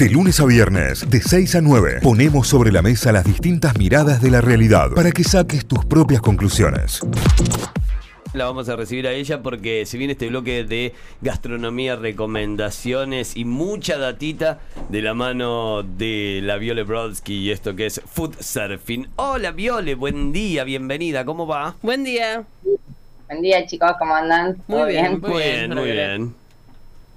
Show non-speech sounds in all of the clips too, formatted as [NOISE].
De lunes a viernes, de 6 a 9, ponemos sobre la mesa las distintas miradas de la realidad para que saques tus propias conclusiones. La vamos a recibir a ella porque si viene este bloque de gastronomía, recomendaciones y mucha datita de la mano de la Viole Brodsky y esto que es Food Surfing. Hola Viole, buen día, bienvenida, ¿cómo va? Buen día. Buen día chicos, ¿cómo andan? Muy ¿Todo bien, Muy bien, muy bien.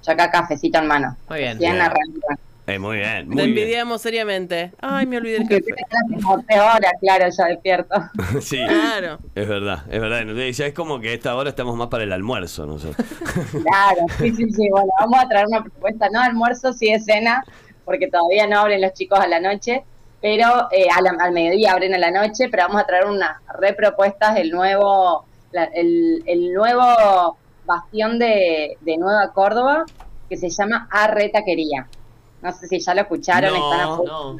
Yo acá cafecito en mano. Muy bien. Bien Bien. Eh, muy bien, Te muy bien. envidiamos seriamente. Ay, me olvidé el Que café. horas, claro, ya despierto. [LAUGHS] Sí, Claro. es verdad, es verdad. Entonces, Ya es como que a esta hora estamos más para el almuerzo nosotros. [LAUGHS] Claro, sí, sí, sí. Bueno, vamos a traer una propuesta, no almuerzo, sí de cena, porque todavía no abren los chicos a la noche, pero eh, a la- al mediodía abren a la noche, pero vamos a traer unas repropuestas del nuevo, la- el, el nuevo bastión de, de Nueva Córdoba, que se llama Arre Taquería. No sé si ya lo escucharon, están a No, no.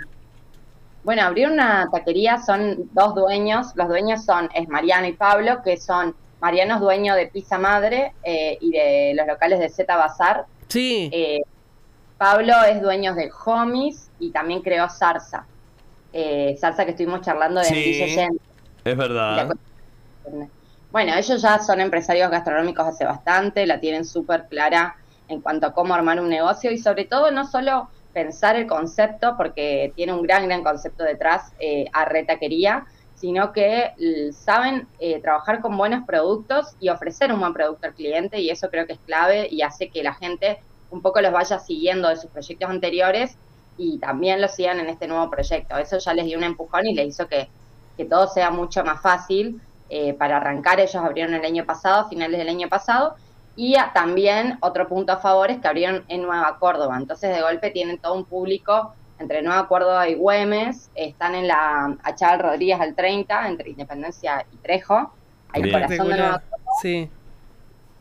Bueno, abrieron una taquería, son dos dueños. Los dueños son es Mariano y Pablo, que son Mariano es dueño de Pizza Madre eh, y de los locales de Z Bazar. Sí. Eh, Pablo es dueño de Homies y también creó Zarza. Eh, Zarza que estuvimos charlando de Sí. Es verdad. Bueno, ellos ya son empresarios gastronómicos hace bastante, la tienen súper clara en cuanto a cómo armar un negocio y sobre todo no solo pensar el concepto, porque tiene un gran, gran concepto detrás, eh, a retaquería, sino que saben eh, trabajar con buenos productos y ofrecer un buen producto al cliente y eso creo que es clave y hace que la gente un poco los vaya siguiendo de sus proyectos anteriores y también los sigan en este nuevo proyecto. Eso ya les dio un empujón y les hizo que, que todo sea mucho más fácil eh, para arrancar. Ellos abrieron el año pasado, finales del año pasado, y a- también otro punto a favor es que abrieron en Nueva Córdoba. Entonces, de golpe tienen todo un público entre Nueva Córdoba y Güemes. Están en la Achal Rodríguez al 30, entre Independencia y Trejo. Ahí Bien. corazón de Nueva. Córdoba. Sí.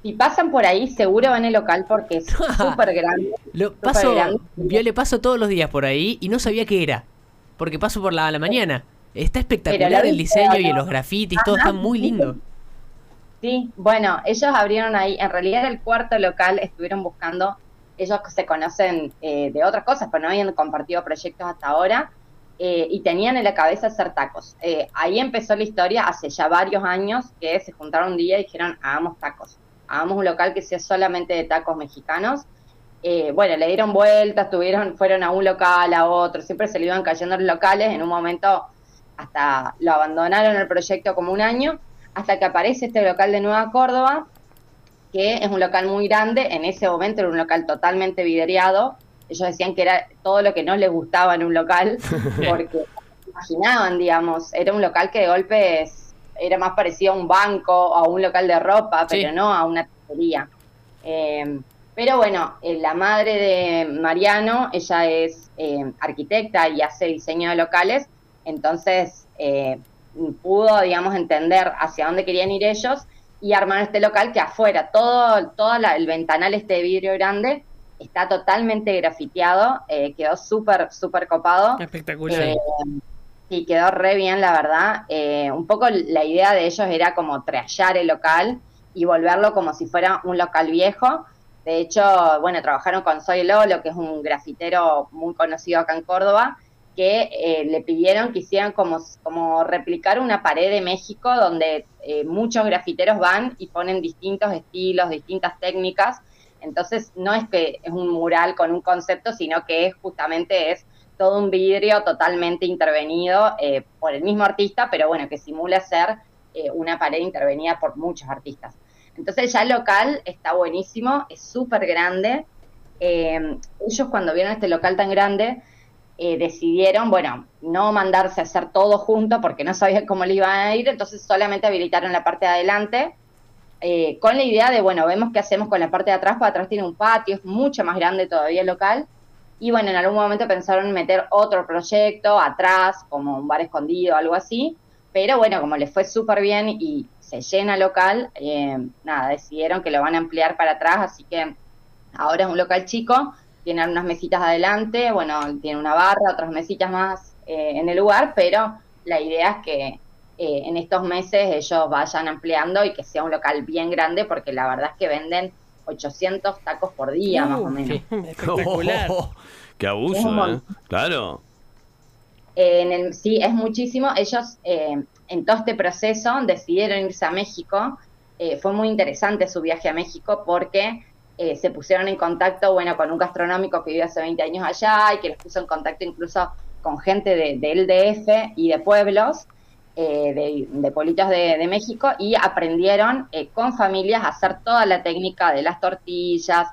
Si pasan por ahí, seguro ven el local porque es [LAUGHS] súper grande. Lo Súper paso, grande. yo le paso todos los días por ahí y no sabía qué era. Porque paso por la, mañana. Está espectacular el diseño ¿o y los grafitis, todo está muy lindo. Sí, bueno, ellos abrieron ahí, en realidad el cuarto local, estuvieron buscando, ellos se conocen eh, de otras cosas, pero no habían compartido proyectos hasta ahora, eh, y tenían en la cabeza hacer tacos. Eh, ahí empezó la historia hace ya varios años que se juntaron un día y dijeron, hagamos tacos, hagamos un local que sea solamente de tacos mexicanos. Eh, bueno, le dieron vueltas, tuvieron, fueron a un local, a otro, siempre se le iban cayendo los locales, en un momento hasta lo abandonaron el proyecto como un año, hasta que aparece este local de Nueva Córdoba, que es un local muy grande, en ese momento era un local totalmente vidriado, ellos decían que era todo lo que no les gustaba en un local, [LAUGHS] porque imaginaban, digamos, era un local que de golpe era más parecido a un banco o a un local de ropa, Sí. pero no a una taquería. Eh, pero bueno, eh, la madre de Mariano, ella es eh, arquitecta y hace diseño de locales, entonces eh, pudo, digamos, entender hacia dónde querían ir ellos y armar este local que afuera, todo, todo la- el ventanal este de vidrio grande está totalmente grafiteado, eh, quedó súper, súper copado. Espectacular. Eh, y quedó re bien, la verdad. Eh, un poco la idea de ellos era como trallar el local y volverlo como si fuera un local viejo. De hecho, bueno, trabajaron con Soy Lolo, que es un grafitero muy conocido acá en Córdoba, que eh, le pidieron que hicieran como, como replicar una pared de México donde eh, muchos grafiteros van y ponen distintos estilos, distintas técnicas. Entonces, no es que es un mural con un concepto, sino que es justamente es todo un vidrio totalmente intervenido eh, por el mismo artista, pero bueno, que simula ser una pared intervenida por muchos artistas. Entonces ya el local está buenísimo, es súper grande. Ellos cuando vieron este local tan grande, eh, decidieron, bueno, no mandarse a hacer todo junto porque no sabían cómo le iban a ir, entonces solamente habilitaron la parte de adelante eh, con la idea de, bueno, vemos qué hacemos con la parte de atrás, para atrás tiene un patio, es mucho más grande todavía el local, y bueno, en algún momento pensaron en meter otro proyecto atrás, como un bar escondido, algo así, pero bueno, como les fue súper bien y se llena local, eh, nada, decidieron que lo van a ampliar para atrás, así que ahora es un local chico, tiene unas mesitas adelante, bueno, tiene una barra, otras mesitas más eh, en el lugar, pero la idea es que eh, en estos meses ellos vayan ampliando y que sea un local bien grande, porque la verdad es que venden 800 tacos por día, más o Uh, menos. [LAUGHS] Espectacular. Oh, [LAUGHS] Qué Es abuso, ¿eh? Claro. En el, sí, es muchísimo. Ellos, eh, en todo este proceso, decidieron irse a México. Eh, fue muy interesante su viaje a México porque eh, se pusieron en contacto, bueno, con un gastronómico que vive hace 20 años allá y que los puso en contacto incluso con gente de- del DF y de pueblos, eh, de, de pueblitos de, México, y aprendieron eh, con familias a hacer toda la técnica de las tortillas,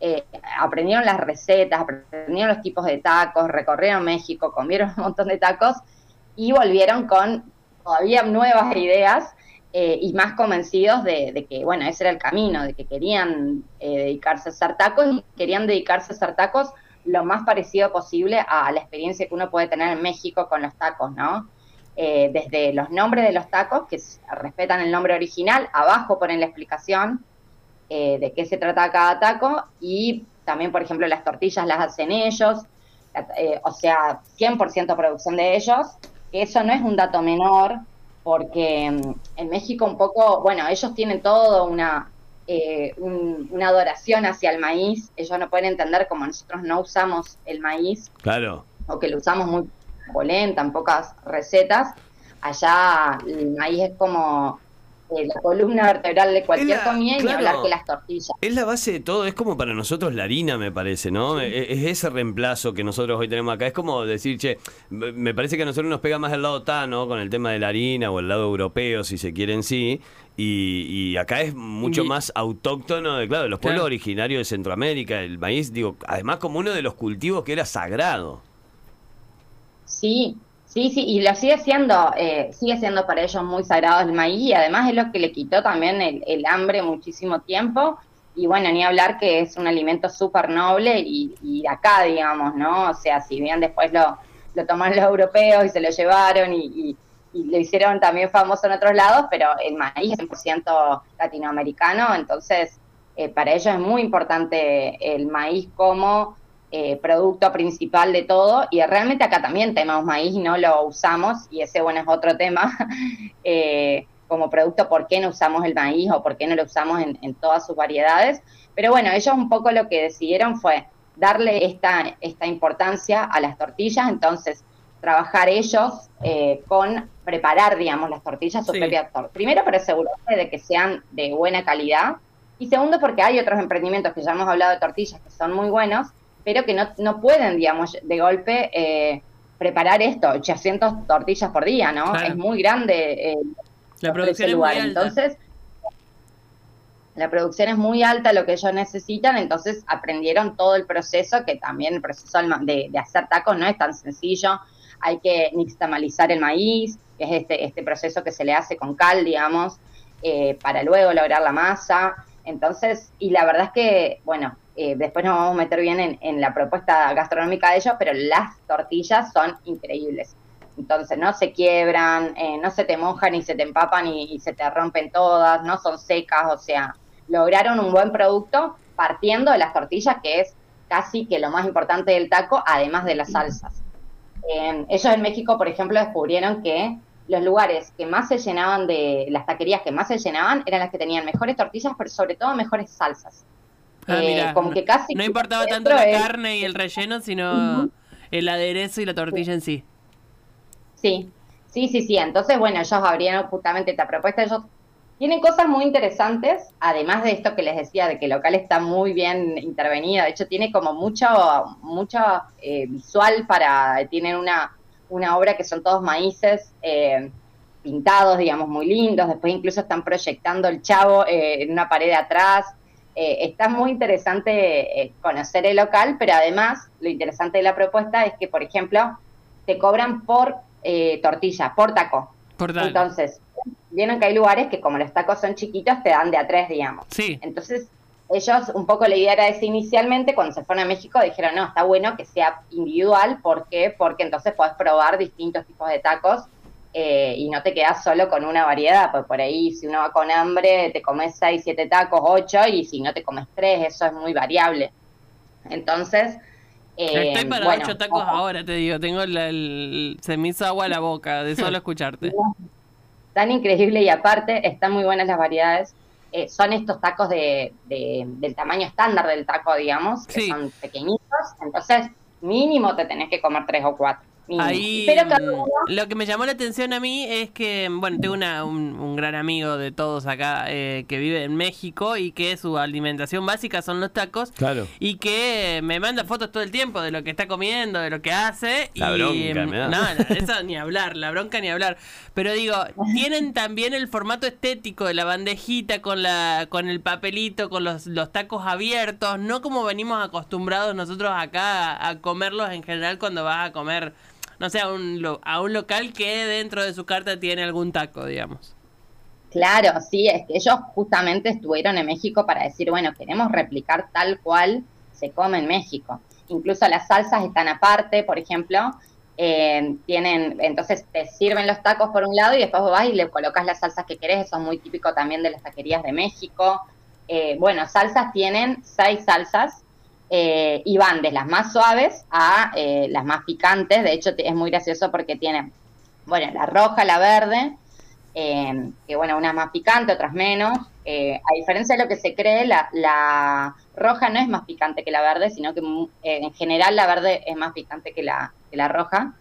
eh, aprendieron las recetas, aprendieron los tipos de tacos, recorrieron México, comieron [LAUGHS] un montón de tacos y volvieron con todavía nuevas ideas eh, y más convencidos de, que, bueno, ese era el camino, de que querían eh, dedicarse a hacer tacos y querían dedicarse a hacer tacos lo más parecido posible a la experiencia que uno puede tener en México con los tacos, ¿no? Eh, desde los nombres de los tacos, que respetan el nombre original, abajo ponen la explicación, de qué se trata cada taco y también, por ejemplo, las tortillas las hacen ellos, o sea, 100% producción de ellos, que eso no es un dato menor, porque mm, en México un poco, bueno, ellos tienen todo una, eh, un- una adoración hacia el maíz, ellos no pueden entender como nosotros no usamos el maíz, Claro. o que lo usamos muy polenta, en pocas recetas, allá el maíz es como la columna vertebral de cualquier la- comida y ni hablar que las tortillas. Es la base de todo, es como para nosotros la harina, me parece, ¿no? E- Es ese reemplazo que nosotros hoy tenemos acá. Es como decir, che, me me parece que a nosotros nos pega más el lado tano con el tema de la harina o el lado europeo, si se quiere en sí. Y, y acá es mucho Y- más autóctono de, claro, de los pueblos Claro. originarios de Centroamérica. El maíz, digo, además como uno de los cultivos que era sagrado. Sí, sí, sí, y lo sigue siendo, eh, sigue siendo para ellos muy sagrado el maíz y además es lo que le quitó también el, hambre muchísimo tiempo y bueno, ni hablar que es un alimento súper noble y, acá, digamos, ¿no? O sea, si bien después lo, lo tomaron los europeos y se lo llevaron y, y- y lo hicieron también famoso en otros lados, pero el maíz es 100% latinoamericano, entonces eh, para ellos es muy importante el maíz como eh, producto principal de todo y realmente acá también tenemos maíz y no lo usamos y ese bueno es otro tema [LAUGHS] eh, como producto por qué no usamos el maíz o por qué no lo usamos en, en todas sus variedades pero bueno ellos un poco lo que decidieron fue darle esta, esta importancia a las tortillas entonces trabajar ellos eh, con preparar digamos las tortillas su Sí. propia tor- primero para asegurarse de que sean de buena calidad y segundo porque hay otros emprendimientos que ya hemos hablado de tortillas que son muy buenos pero que no, no pueden, digamos, de golpe eh, preparar esto, 800 tortillas por día, ¿no? Claro. Es muy grande eh, La es muy lugar. alta. Entonces, la producción es muy alta, lo que ellos necesitan, entonces aprendieron todo el proceso, que también el proceso de, de hacer tacos no es tan sencillo, hay que nixtamalizar el maíz, que es este, este proceso que se le hace con cal, digamos, eh, para luego lograr la masa. Entonces, y la verdad es que, bueno, eh, después nos vamos a meter bien en, la propuesta gastronómica de ellos, pero las tortillas son increíbles. Entonces, no se quiebran, eh, no se te mojan y se te empapan y, y se te rompen todas, no son secas, o sea, lograron un buen producto partiendo de las tortillas, que es casi que lo más importante del taco, además de las salsas. Eh, ellos en México, por ejemplo, descubrieron que los lugares que más se llenaban de, las taquerías que más se llenaban, eran las que tenían mejores tortillas, pero sobre todo mejores salsas. Ah, Eh, como no- que casi No importaba tanto la es- carne y el relleno, sino el aderezo y la tortilla en sí. Sí, sí, sí, sí. Entonces, bueno, ellos abrieron justamente esta propuesta. Ellos tienen cosas muy interesantes, además de esto que les decía, de que el local está muy bien intervenido. De hecho, tiene como mucho, mucho eh, visual para. Tienen una, una obra que son todos maíces eh, pintados, digamos, muy lindos. Después, incluso están proyectando el chavo eh, en una pared de atrás. Eh, está muy interesante eh, conocer el local, pero además, lo interesante de la propuesta es que, por ejemplo, te cobran por eh, tortilla, por taco. Por. Entonces, vieron que hay lugares que como los tacos son chiquitos, te dan de a tres, digamos. Sí. Entonces, ellos, un poco la idea era esa inicialmente, cuando se fueron a México, dijeron, no, está bueno que sea individual, ¿por qué? Porque entonces podés probar distintos tipos de tacos eh, y no te quedas solo con una variedad, pues por ahí si uno va con hambre, te comes seis, siete tacos, ocho, y si no te comes tres, eso es muy variable. Entonces, eh, Estoy para bueno, ocho tacos ojo. ahora, te digo. Tengo la- el, se me hizo agua a la boca de [LAUGHS] solo escucharte. tan increíble y aparte están muy buenas las variedades. Eh, son estos tacos de, de- del tamaño estándar del taco, digamos, que Sí. son pequeñitos. Entonces, mínimo te tenés que comer tres o cuatro. Ahí Pero cada mm, uno- lo que me llamó la atención a mí es que, bueno, tengo una, un, un gran amigo de todos acá eh, que vive en México y que su alimentación básica son los tacos. Claro. Y que me manda fotos todo el tiempo de lo que está comiendo, de lo que hace. La y, bronca mm, me da. No, no, eso ni hablar, la bronca ni hablar. Pero digo, tienen también el formato estético de la bandejita con la con el papelito, con los, los tacos abiertos, no como venimos acostumbrados nosotros acá a, a comerlos en general cuando vas a comer, no sé, a un, lo- a un local que dentro de su carta tiene algún taco, digamos. Claro, sí, es que ellos justamente estuvieron en México para decir, bueno, queremos replicar tal cual se come en México. Incluso las salsas están aparte, por ejemplo, eh, tienen, entonces te sirven los tacos por un lado y después vas y le colocas las salsas que querés, eso es muy típico también de las taquerías de México. Eh, bueno, salsas tienen seis salsas eh, y van de las más suaves a eh, las más picantes, de hecho es muy gracioso porque tienen, bueno, la roja, la verde, eh, que bueno, unas más picante, otras menos. A diferencia de lo que se cree, la, roja no es más picante que la verde, sino que eh, en general la verde es más picante que la, que la roja,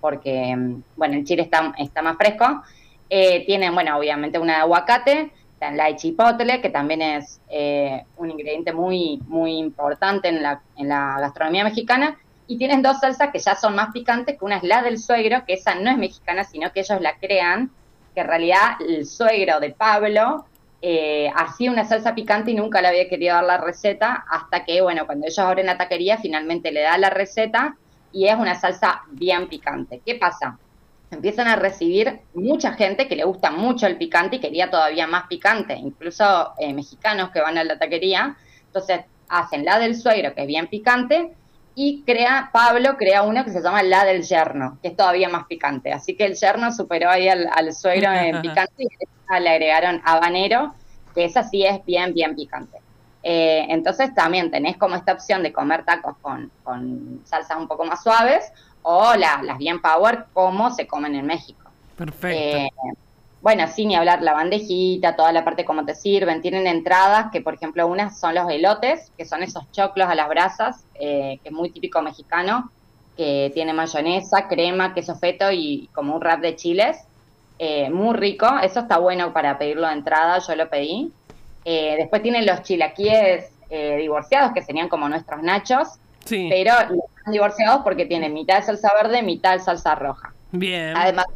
porque, mm, bueno, el chile está, está más fresco. Tienen, bueno, obviamente una de aguacate, está la de chipotle, que también es eh, un ingrediente muy, muy importante en la, en la gastronomía mexicana. Y tienen dos salsas que ya son más picantes, que una es la del suegro, que esa no es mexicana, sino que ellos la crean, que en realidad el suegro de Pablo eh, hacía una salsa picante y nunca le había querido dar la receta, hasta que, bueno, cuando ellos abren la taquería, finalmente le da la receta y es una salsa bien picante. ¿Qué pasa? Empiezan a recibir mucha gente que le gusta mucho el picante y quería todavía más picante, incluso eh, mexicanos que van a la taquería. Entonces hacen la del suegro, que es bien picante, y crea, Pablo crea uno que se llama la del yerno, que es todavía más picante. Así que el yerno superó ahí al, al suegro en [LAUGHS] picante y le agregaron habanero, que esa sí es bien, bien picante. Eh, entonces también tenés como esta opción de comer tacos con, con salsas un poco más suaves o la- las bien power como se comen en México. Perfecto. Eh, bueno, sin ni hablar la bandejita, toda la parte como te sirven. Tienen entradas que, por ejemplo, unas son los elotes, que son esos choclos a las brasas, eh, que es muy típico mexicano, que tiene mayonesa, crema, queso feto y como un wrap de chiles. Eh, muy rico, eso está bueno para pedirlo de entrada, yo lo pedí. Eh, después tienen los chilaquíes eh, divorciados, que serían como nuestros nachos, sí, pero están divorciados porque tienen mitad de salsa verde, mitad de salsa roja. bien. Además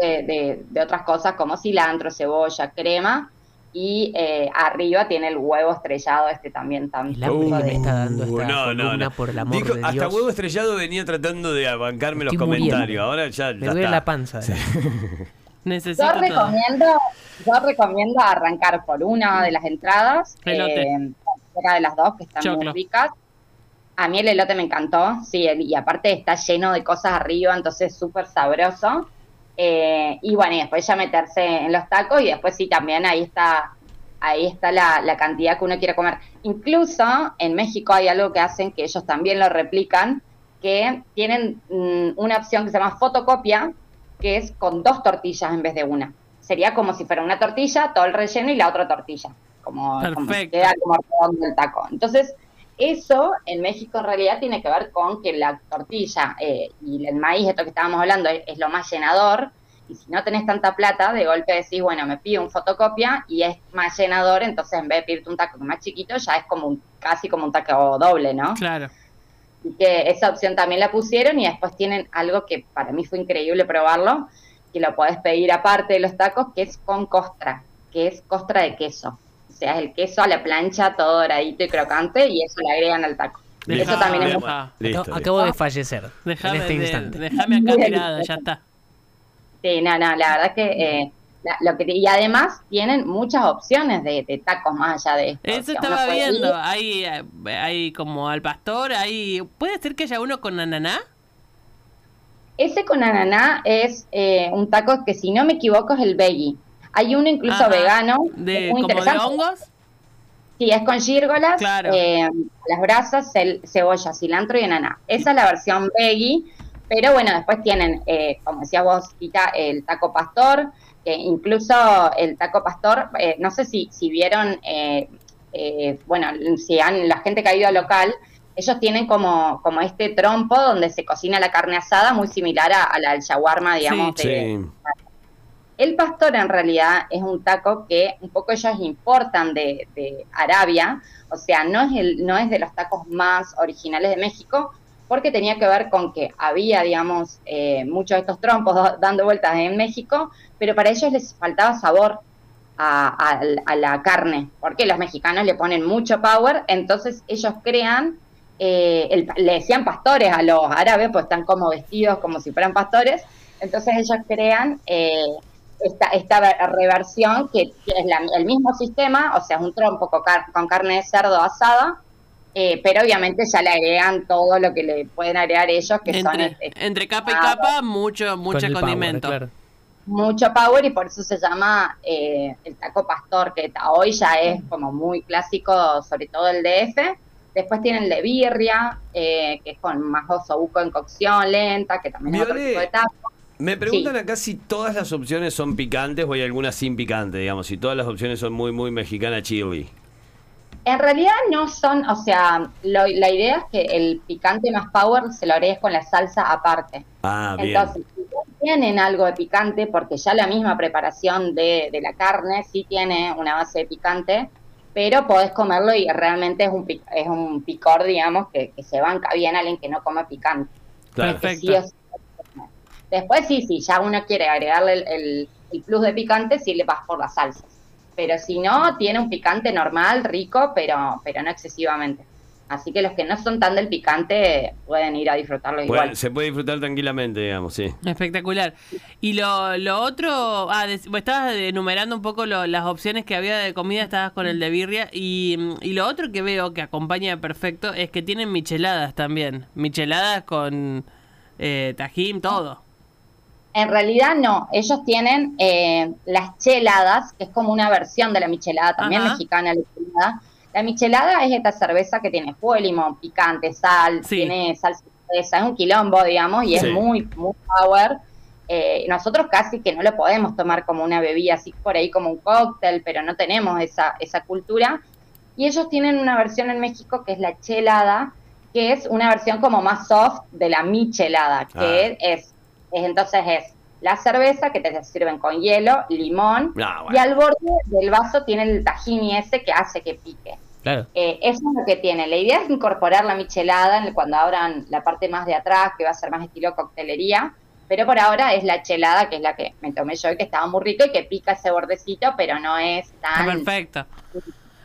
de, de- de otras cosas como cilantro, cebolla, crema. Y eh, arriba tiene el huevo estrellado, este también tan El hambre que me está dando Uh, esta columna, por el amor Dijo, de hasta Dios. huevo estrellado venía tratando de abancarme los Estoy muriendo. comentarios. Ahora ya, Me ya duele está. la panza. [LAUGHS] Necesito Yo todo. recomiendo, yo recomiendo arrancar por una de las entradas, eh, cualquiera de las dos que están Choclo. muy ricas. A mí el elote me encantó, sí, y aparte está lleno de cosas arriba, entonces súper sabroso. Eh, y bueno, y después ya meterse en los tacos y después sí también ahí está, ahí está la, la cantidad que uno quiere comer. Incluso en México hay algo que hacen que ellos también lo replican, que tienen mm, una opción que se llama fotocopia, que es con dos tortillas en vez de una. Sería como si fuera una tortilla, todo el relleno y la otra tortilla. Como, como queda como redondo el taco. Entonces, eso en México en realidad tiene que ver con que la tortilla eh, y el maíz, esto que estábamos hablando, es, es lo más llenador. Y si no tenés tanta plata, de golpe decís, bueno, me pido un fotocopia y es más llenador, entonces en vez de pedirte un taco más chiquito, ya es como un, casi como un taco doble, ¿no? Claro. y que esa opción también la pusieron y después tienen algo que para mí fue increíble probarlo, que lo podés pedir aparte de los tacos, que es con costra, que es costra de queso. O sea, es el queso a la plancha, todo doradito y crocante, y eso le agregan al taco. Eso también es muy... Listo, Acabo, listo. acabo de fallecer Déjame, en este de- instante. déjame acá tirada, ya está. Sí, no, no, la verdad que... eh, la- lo que y además tienen muchas opciones de, de tacos más allá de esto. Eso estaba ir- viendo. Hay, hay como al pastor, hay... ¿Puede ser que haya uno con ananá? Ese con ananá es eh, un taco que si no me equivoco es el veggie. Hay uno incluso Ajá. vegano, De, muy como de interesante. hongos. Sí, es con gírgolas, Claro. eh, las brasas, cel- cebolla, cilantro y ananá. Esa es la versión veggie, pero bueno, después tienen, eh, como decía vos, Tita, el taco pastor, que incluso el taco pastor, eh, no sé si, si vieron, eh, eh, bueno, si han, la gente que ha ido al local, ellos tienen como, como este trompo donde se cocina la carne asada, muy similar a, a la del shawarma, digamos. Sí, de- Sí. El pastor en realidad es un taco que un poco ellos importan de, de Arabia, o sea, no es, el, no es de los tacos más originales de México, porque tenía que ver con que había, digamos, eh, muchos de estos trompos do- dando vueltas en México, pero para ellos les faltaba sabor a la carne, porque los mexicanos le ponen mucho power, entonces ellos crean, eh, el- le decían pastores a los árabes, pues están como vestidos como si fueran pastores, entonces ellos crean eh, esta, esta ver- reversión que es la- el mismo sistema, o sea, es un trompo con, car- con carne de cerdo asada, eh, pero obviamente ya le agregan todo lo que le pueden agregar ellos, que son Entre, este, entre capa y ah, capa, mucho, mucho Con power, condimento. claro. mucho power y por eso se llama eh, el taco pastor, que hoy ya es como muy clásico, sobre todo el DF. Después tienen de birria, eh, que es con más osobuco en cocción lenta, que también es otro tipo de taco. Me preguntan acá si todas las opciones son picantes o hay algunas sin picante, digamos, si todas las opciones son muy, muy mexicana chili. En realidad no son, o sea, lo- la idea es que el picante más power se lo agregues con la salsa aparte. Ah, bien. Entonces, si tienen algo de picante, porque ya la misma preparación de, de la carne sí tiene una base de picante, pero podés comerlo y realmente es un, pic- es un picor, digamos, que, que se banca bien a alguien que no come picante. Claro. Perfecto. sí. Después sí, sí, ya uno quiere agregarle el, el- el plus de picante, sí le vas por las salsas. Pero si no, tiene un picante normal, rico, pero, pero no excesivamente. Así que los que no son tan del picante pueden ir a disfrutarlo igual. se puede disfrutar tranquilamente, digamos, sí. Espectacular. Y lo, lo otro, ah, vos estabas enumerando un poco lo- las opciones que había de comida, estabas con el de birria. Y, y lo otro que veo que acompaña perfecto es que tienen micheladas también. Micheladas con eh, tajín, todo. En realidad no, ellos tienen eh, las cheladas, que es como una versión de la michelada, también Ajá. mexicana la michelada. La michelada es esta cerveza que tiene fuego de limón, picante, sal, Sí. tiene salsa es un quilombo, digamos, y Sí. es muy, muy power. Eh, nosotros casi que no lo podemos tomar como una bebida, así por ahí como un cóctel, pero no tenemos esa, esa cultura. Y ellos tienen una versión en México que es la chelada, que es una versión como más soft de la michelada, que Ah. es entonces es la cerveza que te sirven con hielo, limón, Ah, y al borde del vaso tiene el tahini ese que hace que pique. Claro. Eh, eso es lo que tiene. La idea es incorporar la michelada en el- cuando abran la parte más de atrás, que va a ser más estilo coctelería. Pero por ahora es la chelada, que es la que me tomé yo, y que estaba muy rico y que pica ese bordecito, pero no es tan... perfecto.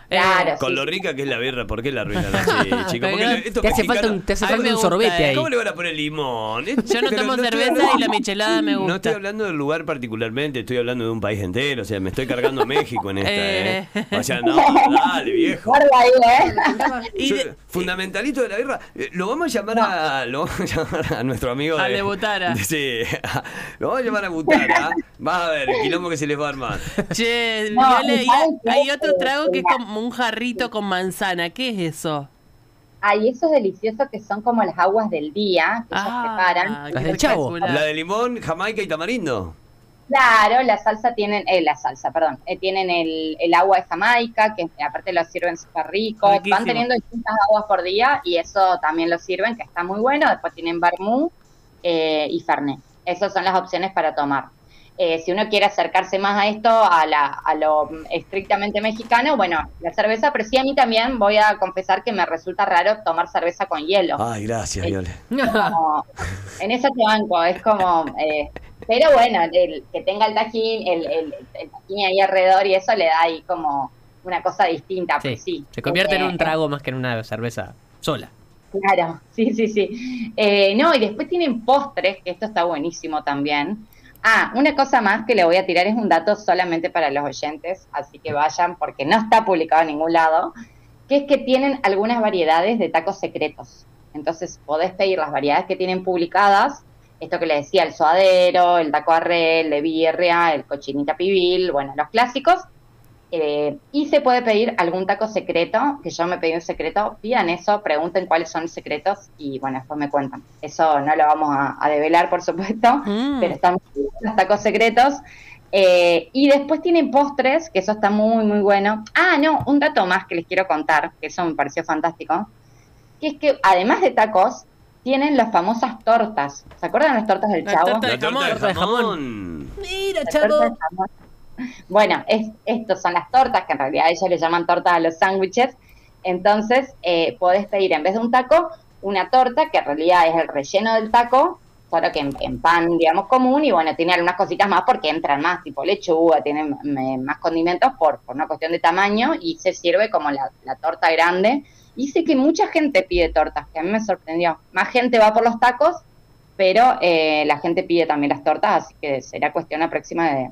Claro, Con sí, lo rica que es la birra, ¿por qué la arruinan así, chicos? [LAUGHS] Porque Pero estos Te hace falta un, te hace A mí falta me un gusta, sorbete eh. ahí. ¿Cómo le van a poner limón? [LAUGHS] Yo no Pero tomo estoy cerveza hablando- y la michelada me No estoy gusta. hablando del lugar particularmente, estoy hablando de un país entero, o sea, me estoy cargando a México en esta, ¿eh? Eh. [LAUGHS] O sea, no, dale, viejo. Guarda ahí, ¿eh? Y Yo- de- fundamentalito de la birra, eh, lo vamos a llamar a lo vamos a llamar a nuestro amigo Al de, Butara. de- sí, lo vamos a llamar a Butara. Vas a ver el quilombo que se les va a armar. Che, No, Viole, y ¿sabes qué? hay otro trago que es Mira. Como un jarrito con manzana. ¿Qué es eso? Ay, esos deliciosos que son como las aguas del día, que ellos preparan. Ah, qué Las del Chavo. La de limón, jamaica y tamarindo. Claro, la salsa tienen, eh, la salsa, perdón, eh, tienen el, el agua de Jamaica, que aparte lo sirven súper rico. Riquísimo. Van teniendo distintas aguas por día y eso también lo sirven, que está muy bueno. Después tienen Vermú eh, y Fernet. Esas son las opciones para tomar. Eh, si uno quiere acercarse más a esto, a, la, a lo estrictamente mexicano, bueno, la cerveza, pero sí a mí también voy a confesar que me resulta raro tomar cerveza con hielo. Ay, gracias, Viole. en eso te banco, es como, eh, pero bueno, el, que tenga el tajín, el, el, el tajín ahí alrededor y eso le da ahí como una cosa distinta, Sí, pues sí. Se convierte en Eh, un trago más que en una cerveza sola. Claro, [LAUGHS] sí, sí, sí. Eh, no, y después tienen postres, que esto está buenísimo también. Ah, una cosa más que le voy a tirar es un dato solamente para los oyentes, así que vayan porque no está publicado en ningún lado, que es que tienen algunas variedades de tacos secretos. Entonces podés pedir las variedades que tienen publicadas, esto que les decía, el suadero, el taco arre, el de birria, el cochinita pibil, bueno, los clásicos, eh, y se puede pedir algún taco secreto, que yo me pedí un secreto, pidan eso, pregunten cuáles son los secretos y bueno, después me cuentan. Eso no lo vamos a, a develar, por supuesto, Mm. pero están muy los tacos secretos. Eh, y después tienen postres, que eso está muy, muy bueno. Ah, no, un dato más que les quiero contar, que eso me pareció fantástico. que es que además de tacos, tienen las famosas tortas. ¿Se acuerdan las tortas del La chavo? torta de La Torta de jamón. Mira, chavo. de jamón. Bueno, es, estos son las tortas, que en realidad ellos le llaman tortas a los sándwiches. Entonces, eh, podés pedir en vez de un taco, una torta, que en realidad es el relleno del taco, solo que en, en pan, digamos, común, y bueno, tiene algunas cositas más porque entran más, tipo lechuga, tiene m- más condimentos por, por una cuestión de tamaño, y se sirve como la, la torta grande. Y sé que mucha gente pide tortas, que a mí me sorprendió. Más gente va por los tacos, pero eh, la gente pide también las tortas, así que será cuestión la próxima de,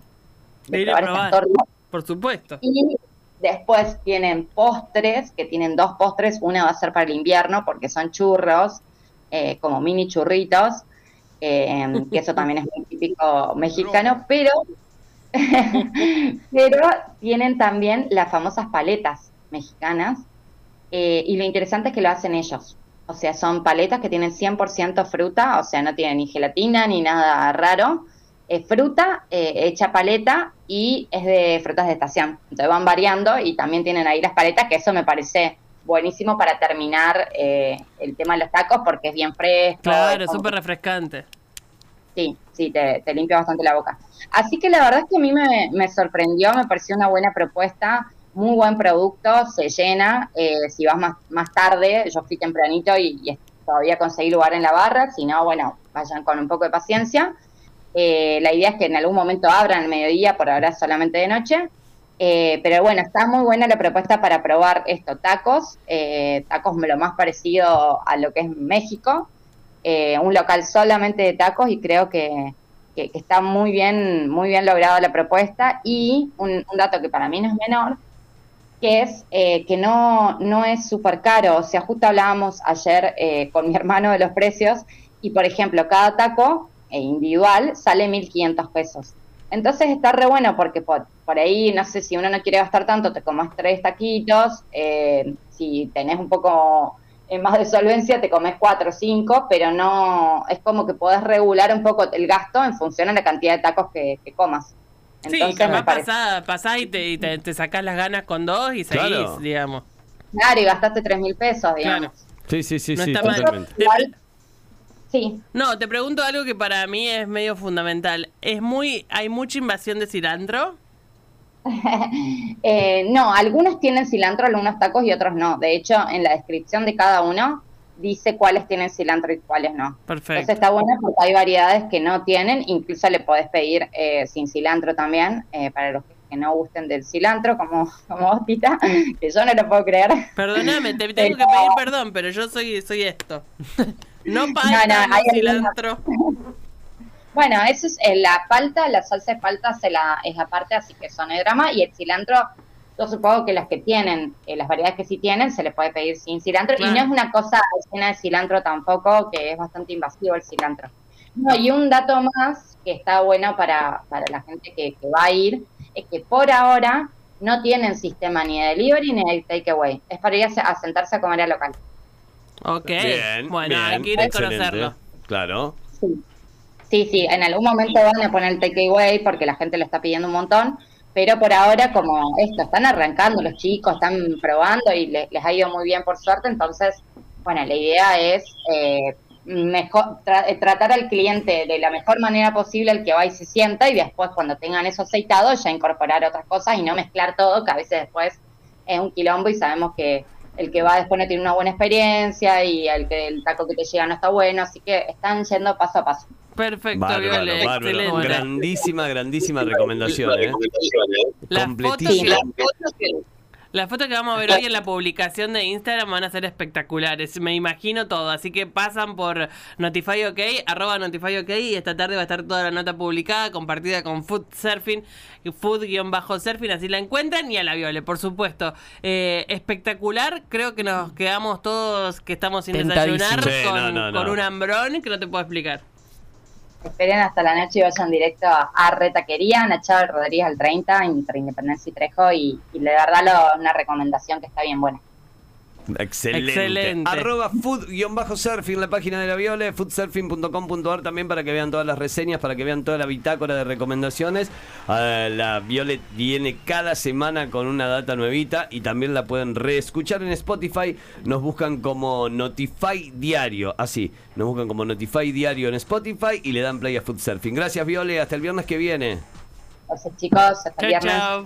de De estas probar. tortas. Por supuesto. Y después tienen postres, que tienen dos postres. Una va a ser para el invierno, porque son churros, eh, como mini churritos, eh, [LAUGHS] que eso también es muy típico mexicano, pero, [LAUGHS] pero tienen también las famosas paletas mexicanas. eh, y lo interesante es que lo hacen ellos. O sea, son paletas que tienen 100% fruta, o sea, no tienen ni gelatina ni nada raro. Es fruta eh, hecha paleta y es de frutas de estación. Entonces van variando y también tienen ahí las paletas, que eso me parece buenísimo para terminar eh, el tema de los tacos porque es bien fresco. Claro, súper refrescante. Sí, sí, te, te limpia bastante la boca. Así que la verdad es que a mí me, me sorprendió, me pareció una buena propuesta, muy buen producto, se llena. eh, si vas más, más tarde, yo fui tempranito y, y todavía conseguí lugar en la barra, si no, bueno, vayan con un poco de paciencia. Eh, la idea es que en algún momento abran el mediodía, por ahora solamente de noche. Eh, pero bueno, está muy buena la propuesta para probar esto, tacos, eh, tacos lo más parecido a lo que es México, eh, un local solamente de tacos y creo que, está muy bien, muy bien lograda la propuesta y un, dato que para mí no es menor, que es eh, que no, no es súper caro, o sea, justo hablábamos ayer con mi [LAUGHS] hermano de los precios y por ejemplo, cada taco individual sale 1.500 pesos. Entonces está re bueno porque por, por ahí, no sé, si uno no quiere gastar tanto, te comes tres taquitos, eh, si tenés un poco eh, más de solvencia, te comes cuatro o cinco, pero no, es como que podés regular un poco el gasto en función a la cantidad de tacos que, que comas. Sí, Entonces capaz me parece, pasás, y, te, y te, te sacás las ganas con dos y seguís, Claro. digamos. claro, y gastaste tres mil pesos, digamos. Sí, sí, sí, No sí, mal. totalmente. Igual- Sí, no, te pregunto algo que para mí es medio fundamental. Es muy, hay mucha invasión de cilantro. [LAUGHS] Eh, no, algunos tienen cilantro, algunos tacos y otros no. De hecho, en la descripción de cada uno dice cuáles tienen cilantro y cuáles no. Perfecto. Entonces está bueno porque hay variedades que no tienen, incluso le podés pedir eh, sin cilantro también, eh, para los que no gusten del cilantro, como, [LAUGHS] como vos, Tita, que yo no lo puedo creer. Perdóname, te [LAUGHS] tengo que Pero- pedir perdón, pero yo soy, soy esto. [LAUGHS] No palta, No, cilantro. Bueno, eso es eh, la palta, la salsa de palta se la, es aparte, así que eso no hay drama. Y el cilantro, yo supongo que las que tienen, eh, las variedades que sí tienen, se les puede pedir sin cilantro. Claro. Y no es una cosa llena de cilantro tampoco, que es bastante invasivo el cilantro. No, y un dato más que está bueno para, para la gente que, que va a ir, es que por ahora no tienen sistema ni de delivery ni de takeaway. Es para ir a, se- a sentarse a comer al local. Ok. Bien, bueno, bien, hay que ir a conocerlo. Claro. Sí. Sí, sí, en algún momento van a poner el takeaway porque la gente lo está pidiendo un montón, pero por ahora como esto, están arrancando los chicos, están probando y le- les ha ido muy bien por suerte, entonces, bueno, la idea es eh, mejor tra- eh, tratar al cliente de la mejor manera posible el que va y se sienta y después cuando tengan eso aceitado ya incorporar otras cosas y no mezclar todo, que a veces después es un quilombo y sabemos que el que va después no tiene una buena experiencia y el que el taco que te llega no está bueno, así que están yendo paso a paso. Perfecto, Bárbaro, Viole, bárbaro. excelente. Grandísima, grandísima recomendación, ¿eh? Las fotos, Completísima. Las fotos que vamos a ver hoy en la publicación de Instagram van a ser espectaculares. Me imagino todo. Así que pasan por Notify OK, arroba Notify OK, y esta tarde va a estar toda la nota publicada, compartida con Food Surfing, Food-Surfing, así la encuentran, y a la Viole, por supuesto. Eh, espectacular, creo que nos quedamos todos que estamos sin desayunar Sí, con, no, no, con un hambrón que no te puedo explicar. Esperen hasta la noche y vayan directo a, Retaquería, Nachado Rodríguez al 30, entre Independencia y Trejo, y, y de verdad una recomendación que está bien buena. Excelente. Excelente. Arroba food-surfing, la página de la Viole, foodsurfing.com.ar también para que vean todas las reseñas, para que vean toda la bitácora de recomendaciones. Ah, la Violet viene cada semana con una data nuevita y también la pueden reescuchar en Spotify. Nos buscan como Notify Diario, así, nos buscan como Notify Diario en Spotify y le dan play a Food Surfing. Gracias Viole, hasta el viernes que viene. Entonces, chicos, hasta el viernes. chao.